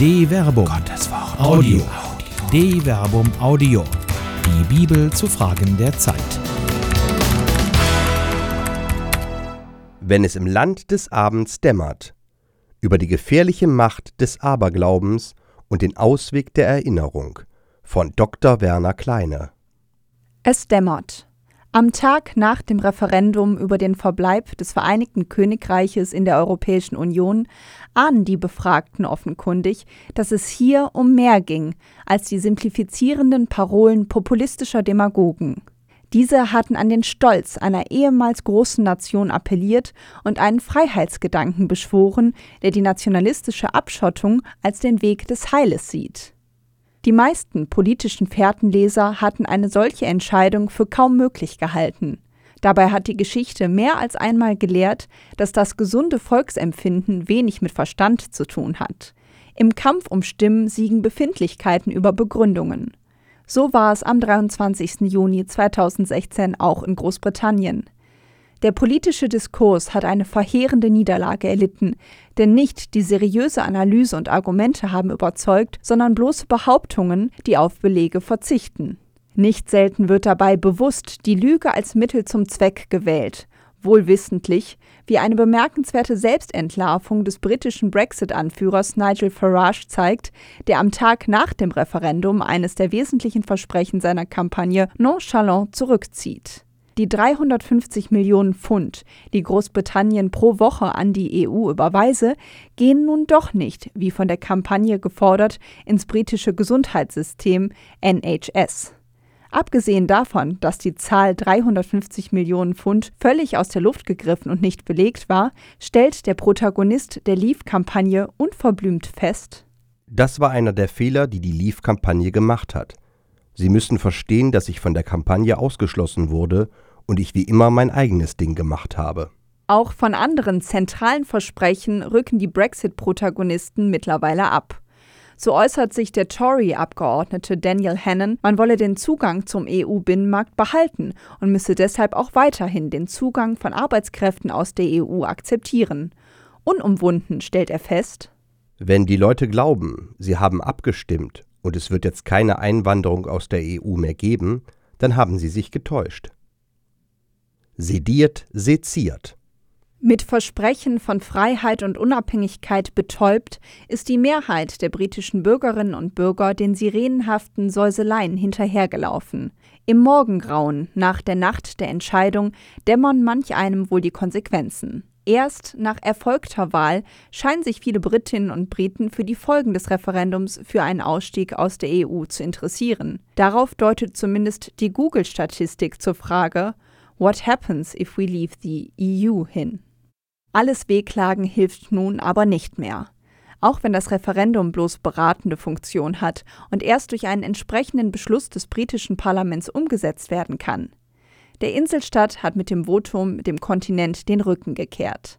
De Verbum. Gottes Wort. Audio. De Verbum Audio. Die Bibel zu Fragen der Zeit. Wenn es im Land des Abends dämmert. Über die gefährliche Macht des Aberglaubens und den Ausweg der Erinnerung. Von Dr. Werner Kleine. Es dämmert. Am Tag nach dem Referendum über den Verbleib des Vereinigten Königreiches in der Europäischen Union ahnen die Befragten offenkundig, dass es hier um mehr ging als die simplifizierenden Parolen populistischer Demagogen. Diese hatten an den Stolz einer ehemals großen Nation appelliert und einen Freiheitsgedanken beschworen, der die nationalistische Abschottung als den Weg des Heiles sieht. Die meisten politischen Fährtenleser hatten eine solche Entscheidung für kaum möglich gehalten. Dabei hat die Geschichte mehr als einmal gelehrt, dass das gesunde Volksempfinden wenig mit Verstand zu tun hat. Im Kampf um Stimmen siegen Befindlichkeiten über Begründungen. So war es am 23. Juni 2016 auch in Großbritannien. Der politische Diskurs hat eine verheerende Niederlage erlitten, denn nicht die seriöse Analyse und Argumente haben überzeugt, sondern bloße Behauptungen, die auf Belege verzichten. Nicht selten wird dabei bewusst die Lüge als Mittel zum Zweck gewählt, wohlwissentlich, wie eine bemerkenswerte Selbstentlarvung des britischen Brexit-Anführers Nigel Farage zeigt, der am Tag nach dem Referendum eines der wesentlichen Versprechen seiner Kampagne nonchalant zurückzieht. Die 350 Millionen Pfund, die Großbritannien pro Woche an die EU überweise, gehen nun doch nicht, wie von der Kampagne gefordert, ins britische Gesundheitssystem NHS. Abgesehen davon, dass die Zahl 350 Millionen Pfund völlig aus der Luft gegriffen und nicht belegt war, stellt der Protagonist der Leave-Kampagne unverblümt fest, Das war einer der Fehler, die die Leave-Kampagne gemacht hat. Sie müssen verstehen, dass ich von der Kampagne ausgeschlossen wurde und ich wie immer mein eigenes Ding gemacht habe. Auch von anderen zentralen Versprechen rücken die Brexit-Protagonisten mittlerweile ab. So äußert sich der Tory-Abgeordnete Daniel Hannan, man wolle den Zugang zum EU-Binnenmarkt behalten und müsse deshalb auch weiterhin den Zugang von Arbeitskräften aus der EU akzeptieren. Unumwunden stellt er fest, Wenn die Leute glauben, sie haben abgestimmt und es wird jetzt keine Einwanderung aus der EU mehr geben, dann haben sie sich getäuscht. Sediert, seziert. Mit Versprechen von Freiheit und Unabhängigkeit betäubt, ist die Mehrheit der britischen Bürgerinnen und Bürger den sirenenhaften Säuseleien hinterhergelaufen. Im Morgengrauen nach der Nacht der Entscheidung dämmern manch einem wohl die Konsequenzen. Erst nach erfolgter Wahl scheinen sich viele Britinnen und Briten für die Folgen des Referendums für einen Ausstieg aus der EU zu interessieren. Darauf deutet zumindest die Google-Statistik zur Frage What happens if we leave the EU hin? Alles Wehklagen hilft nun aber nicht mehr. Auch wenn das Referendum bloß beratende Funktion hat und erst durch einen entsprechenden Beschluss des britischen Parlaments umgesetzt werden kann. Der Inselstaat hat mit dem Votum dem Kontinent den Rücken gekehrt.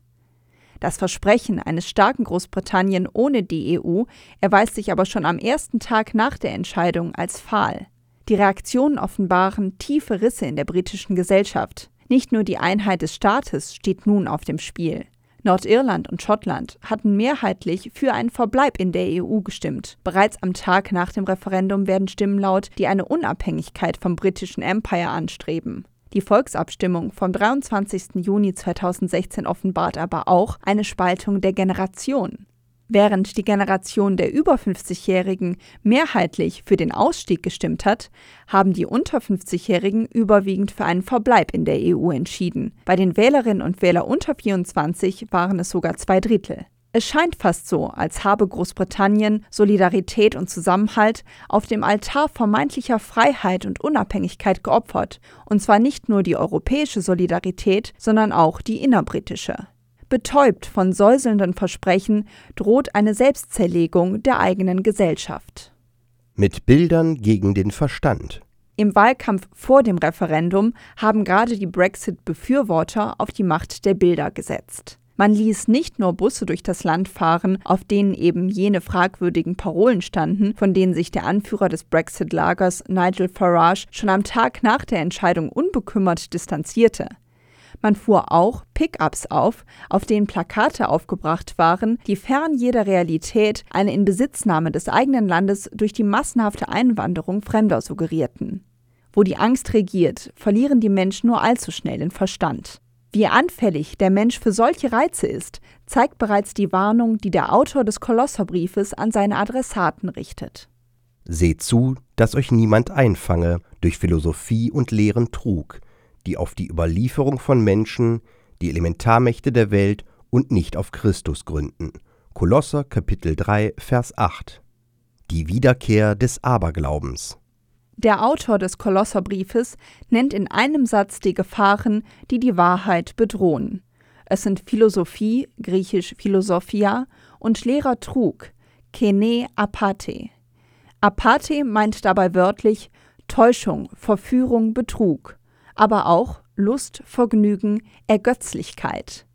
Das Versprechen eines starken Großbritannien ohne die EU erweist sich aber schon am ersten Tag nach der Entscheidung als fahl. Die Reaktionen offenbaren tiefe Risse in der britischen Gesellschaft. Nicht nur die Einheit des Staates steht nun auf dem Spiel. Nordirland und Schottland hatten mehrheitlich für einen Verbleib in der EU gestimmt. Bereits am Tag nach dem Referendum werden Stimmen laut, die eine Unabhängigkeit vom britischen Empire anstreben. Die Volksabstimmung vom 23. Juni 2016 offenbart aber auch eine Spaltung der Generation. Während die Generation der über 50-Jährigen mehrheitlich für den Ausstieg gestimmt hat, haben die unter 50-Jährigen überwiegend für einen Verbleib in der EU entschieden. Bei den Wählerinnen und Wählern unter 24 waren es sogar zwei Drittel. Es scheint fast so, als habe Großbritannien Solidarität und Zusammenhalt auf dem Altar vermeintlicher Freiheit und Unabhängigkeit geopfert, und zwar nicht nur die europäische Solidarität, sondern auch die innerbritische. Betäubt von säuselnden Versprechen droht eine Selbstzerlegung der eigenen Gesellschaft. Mit Bildern gegen den Verstand. Im Wahlkampf vor dem Referendum haben gerade die Brexit-Befürworter auf die Macht der Bilder gesetzt. Man ließ nicht nur Busse durch das Land fahren, auf denen eben jene fragwürdigen Parolen standen, von denen sich der Anführer des Brexit-Lagers Nigel Farage schon am Tag nach der Entscheidung unbekümmert distanzierte. Man fuhr auch Pickups auf, auf denen Plakate aufgebracht waren, die fern jeder Realität eine Inbesitznahme des eigenen Landes durch die massenhafte Einwanderung Fremder suggerierten. Wo die Angst regiert, verlieren die Menschen nur allzu schnell den Verstand. Wie anfällig der Mensch für solche Reize ist, zeigt bereits die Warnung, die der Autor des Kolosserbriefes an seine Adressaten richtet. Seht zu, dass euch niemand einfange durch Philosophie und leeren Trug, die auf die Überlieferung von Menschen, die Elementarmächte der Welt und nicht auf Christus gründen. Kolosser Kapitel 3 Vers 8 Die Wiederkehr des Aberglaubens der Autor des Kolosserbriefes nennt in einem Satz die Gefahren, die die Wahrheit bedrohen. Es sind Philosophie, griechisch Philosophia, und leerer Trug, kene apathe. Apathe meint dabei wörtlich Täuschung, Verführung, Betrug, aber auch Lust, Vergnügen, Ergötzlichkeit.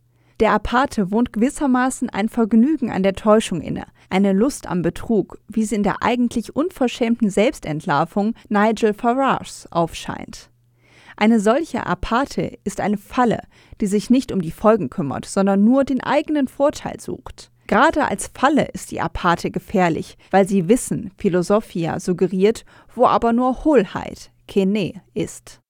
Der Apathe wohnt gewissermaßen ein Vergnügen an der Täuschung inne, eine Lust am Betrug, wie sie in der eigentlich unverschämten Selbstentlarvung Nigel Farages aufscheint. Eine solche Apathe ist eine Falle, die sich nicht um die Folgen kümmert, sondern nur den eigenen Vorteil sucht. Gerade als Falle ist die Apathe gefährlich, weil sie Wissen, Philosophia suggeriert, wo aber nur Hohlheit, Kene, ist.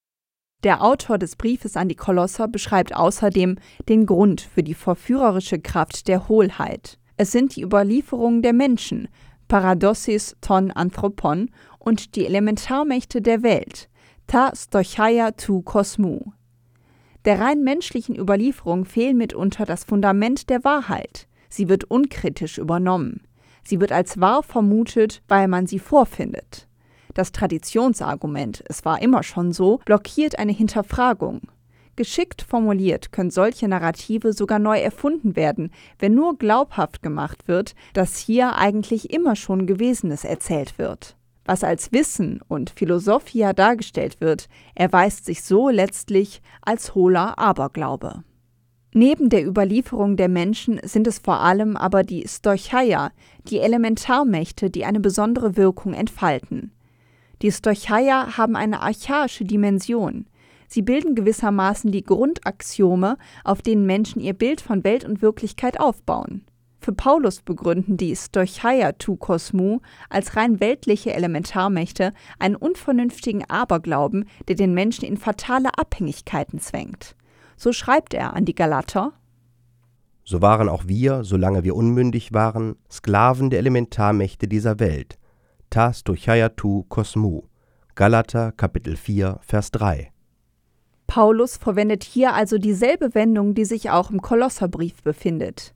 Der Autor des Briefes an die Kolosser beschreibt außerdem den Grund für die verführerische Kraft der Hohlheit. Es sind die Überlieferungen der Menschen, Paradosis ton Anthropon, und die Elementarmächte der Welt, ta stochaia tu kosmou. Der rein menschlichen Überlieferung fehlt mitunter das Fundament der Wahrheit. Sie wird unkritisch übernommen. Sie wird als wahr vermutet, weil man sie vorfindet. Das Traditionsargument, es war immer schon so, blockiert eine Hinterfragung. Geschickt formuliert können solche Narrative sogar neu erfunden werden, wenn nur glaubhaft gemacht wird, dass hier eigentlich immer schon Gewesenes erzählt wird. Was als Wissen und Philosophia dargestellt wird, erweist sich so letztlich als hohler Aberglaube. Neben der Überlieferung der Menschen sind es vor allem aber die Stoicheia, die Elementarmächte, die eine besondere Wirkung entfalten. Die Stoicheia haben eine archaische Dimension. Sie bilden gewissermaßen die Grundaxiome, auf denen Menschen ihr Bild von Welt und Wirklichkeit aufbauen. Für Paulus begründen die Stoicheia tu Kosmou als rein weltliche Elementarmächte einen unvernünftigen Aberglauben, der den Menschen in fatale Abhängigkeiten zwängt. So schreibt er an die Galater: So waren auch wir, solange wir unmündig waren, Sklaven der Elementarmächte dieser Welt. Ta Stoicheia tu Kosmou. Galater Kapitel 4 Vers 3 Paulus verwendet hier also dieselbe Wendung, die sich auch im Kolosserbrief befindet.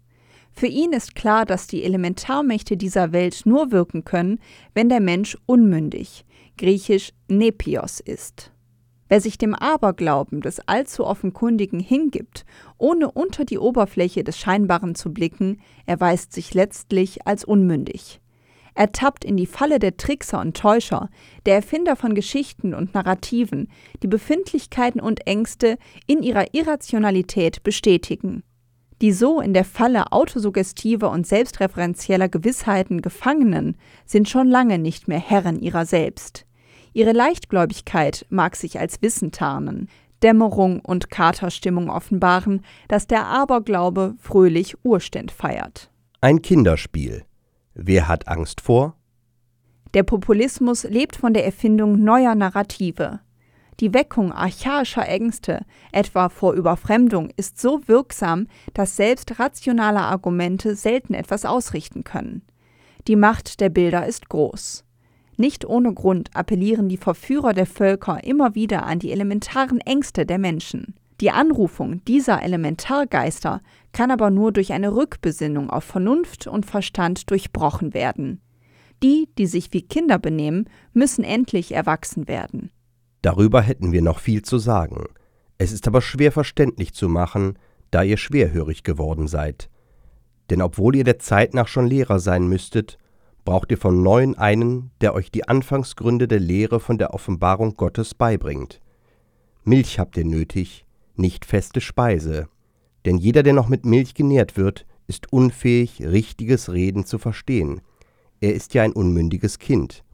Für ihn ist klar, dass die Elementarmächte dieser Welt nur wirken können, wenn der Mensch unmündig, griechisch nepios ist. Wer sich dem Aberglauben des allzu offenkundigen hingibt, ohne unter die Oberfläche des Scheinbaren zu blicken, erweist sich letztlich als unmündig. Er tappt in die Falle der Trickser und Täuscher, der Erfinder von Geschichten und Narrativen, die Befindlichkeiten und Ängste in ihrer Irrationalität bestätigen. Die so in der Falle autosuggestiver und selbstreferenzieller Gewissheiten Gefangenen sind schon lange nicht mehr Herren ihrer selbst. Ihre Leichtgläubigkeit mag sich als Wissen tarnen, Dämmerung und Katerstimmung offenbaren, dass der Aberglaube fröhlich Urständ feiert. Ein Kinderspiel Wer hat Angst vor? Der Populismus lebt von der Erfindung neuer Narrative. Die Weckung archaischer Ängste, etwa vor Überfremdung, ist so wirksam, dass selbst rationale Argumente selten etwas ausrichten können. Die Macht der Bilder ist groß. Nicht ohne Grund appellieren die Verführer der Völker immer wieder an die elementaren Ängste der Menschen. Die Anrufung dieser Elementargeister kann aber nur durch eine Rückbesinnung auf Vernunft und Verstand durchbrochen werden. Die, die sich wie Kinder benehmen, müssen endlich erwachsen werden. Darüber hätten wir noch viel zu sagen. Es ist aber schwer verständlich zu machen, da ihr schwerhörig geworden seid. Denn obwohl ihr der Zeit nach schon Lehrer sein müsstet, braucht ihr von neuem einen, der euch die Anfangsgründe der Lehre von der Offenbarung Gottes beibringt. Milch habt ihr nötig, nicht feste Speise, denn jeder, der noch mit Milch genährt wird, ist unfähig, richtiges Reden zu verstehen. Er ist ja ein unmündiges Kind.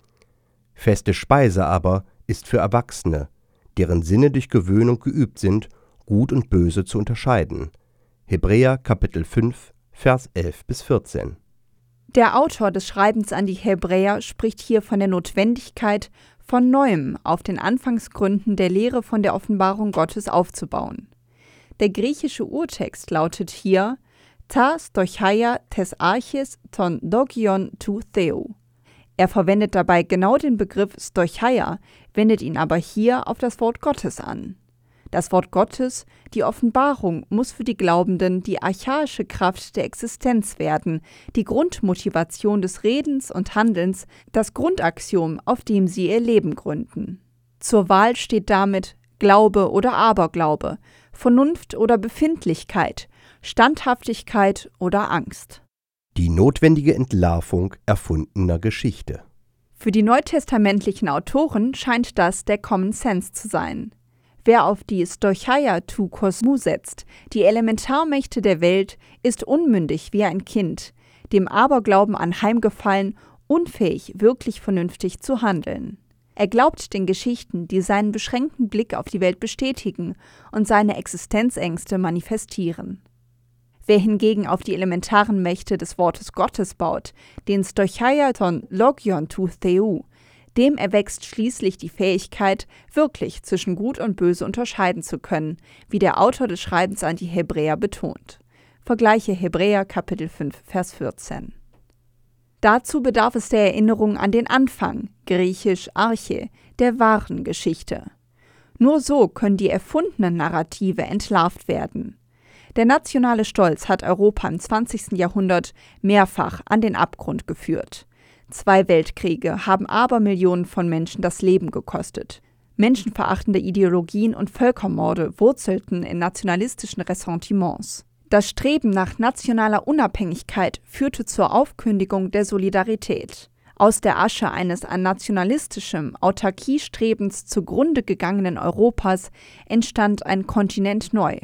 Feste Speise aber ist für Erwachsene, deren Sinne durch Gewöhnung geübt sind, Gut und Böse zu unterscheiden. Hebräer Kapitel 5, Vers 11 bis 14. Der Autor des Schreibens an die Hebräer spricht hier von der Notwendigkeit, von neuem auf den Anfangsgründen der Lehre von der Offenbarung Gottes aufzubauen. Der griechische Urtext lautet hier Ta stochaia tes arches ton dogion tu theo. Er verwendet dabei genau den Begriff stochaia, wendet ihn aber hier auf das Wort Gottes an. Das Wort Gottes, die Offenbarung, muss für die Glaubenden die archaische Kraft der Existenz werden, die Grundmotivation des Redens und Handelns, das Grundaxiom, auf dem sie ihr Leben gründen. Zur Wahl steht damit Glaube oder Aberglaube, Vernunft oder Befindlichkeit, Standhaftigkeit oder Angst. Die notwendige Entlarvung erfundener Geschichte. Für die neutestamentlichen Autoren scheint das der Common Sense zu sein. Wer auf die Stochaia tu Kosmu setzt, die Elementarmächte der Welt, ist unmündig wie ein Kind, dem Aberglauben anheimgefallen, unfähig, wirklich vernünftig zu handeln. Er glaubt den Geschichten, die seinen beschränkten Blick auf die Welt bestätigen und seine Existenzängste manifestieren. Wer hingegen auf die elementaren Mächte des Wortes Gottes baut, den Stochaiaton Logion tu Theu, dem erwächst schließlich die Fähigkeit, wirklich zwischen Gut und Böse unterscheiden zu können, wie der Autor des Schreibens an die Hebräer betont. Vergleiche Hebräer Kapitel 5, Vers 14. Dazu bedarf es der Erinnerung an den Anfang, griechisch Arche, der wahren Geschichte. Nur so können die erfundenen Narrative entlarvt werden. Der nationale Stolz hat Europa im 20. Jahrhundert mehrfach an den Abgrund geführt. Zwei Weltkriege haben Abermillionen von Menschen das Leben gekostet. Menschenverachtende Ideologien und Völkermorde wurzelten in nationalistischen Ressentiments. Das Streben nach nationaler Unabhängigkeit führte zur Aufkündigung der Solidarität. Aus der Asche eines an nationalistischem Autarkiestrebens zugrunde gegangenen Europas entstand ein Kontinent neu,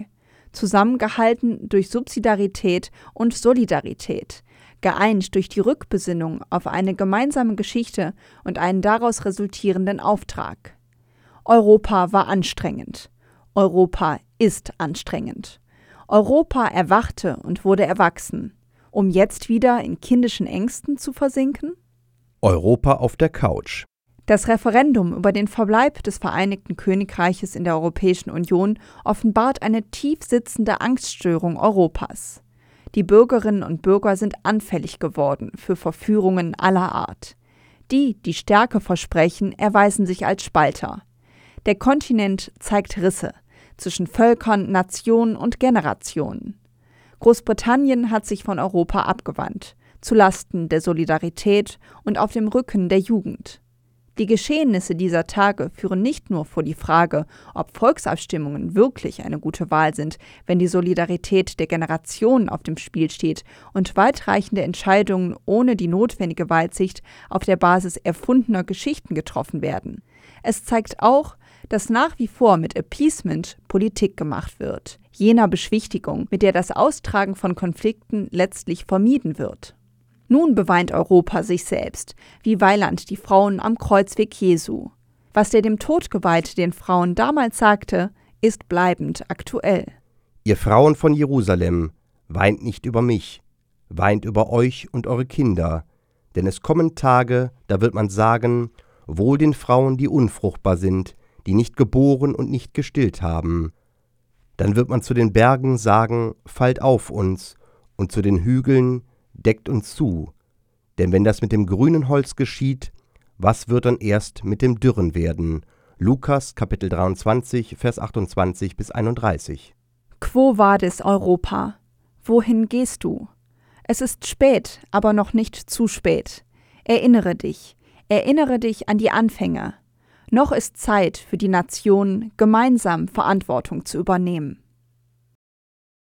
zusammengehalten durch Subsidiarität und Solidarität, geeint durch die Rückbesinnung auf eine gemeinsame Geschichte und einen daraus resultierenden Auftrag. Europa war anstrengend. Europa ist anstrengend. Europa erwachte und wurde erwachsen, um jetzt wieder in kindischen Ängsten zu versinken? Europa auf der Couch. Das Referendum über den Verbleib des Vereinigten Königreiches in der Europäischen Union offenbart eine tief sitzende Angststörung Europas. Die Bürgerinnen und Bürger sind anfällig geworden für Verführungen aller Art. Die, die Stärke versprechen, erweisen sich als Spalter. Der Kontinent zeigt Risse zwischen Völkern, Nationen und Generationen. Großbritannien hat sich von Europa abgewandt, zu Lasten der Solidarität und auf dem Rücken der Jugend. Die Geschehnisse dieser Tage führen nicht nur vor die Frage, ob Volksabstimmungen wirklich eine gute Wahl sind, wenn die Solidarität der Generationen auf dem Spiel steht und weitreichende Entscheidungen ohne die notwendige Weitsicht auf der Basis erfundener Geschichten getroffen werden. Es zeigt auch, dass nach wie vor mit Appeasement Politik gemacht wird, jener Beschwichtigung, mit der das Austragen von Konflikten letztlich vermieden wird. Nun beweint Europa sich selbst, wie Weiland die Frauen am Kreuzweg Jesu. Was der dem Tod geweihte den Frauen damals sagte, ist bleibend aktuell. Ihr Frauen von Jerusalem, weint nicht über mich, weint über euch und eure Kinder, denn es kommen Tage, da wird man sagen, wohl den Frauen, die unfruchtbar sind, die nicht geboren und nicht gestillt haben. Dann wird man zu den Bergen sagen, fallt auf uns, und zu den Hügeln, deckt uns zu. Denn wenn das mit dem grünen Holz geschieht, was wird dann erst mit dem Dürren werden? Lukas Kapitel 23, Vers 28 bis 31. Quo vadis Europa? Wohin gehst du? Es ist spät, aber noch nicht zu spät. Erinnere dich, erinnere dich an die Anfänge. Noch ist Zeit für die Nation, gemeinsam Verantwortung zu übernehmen.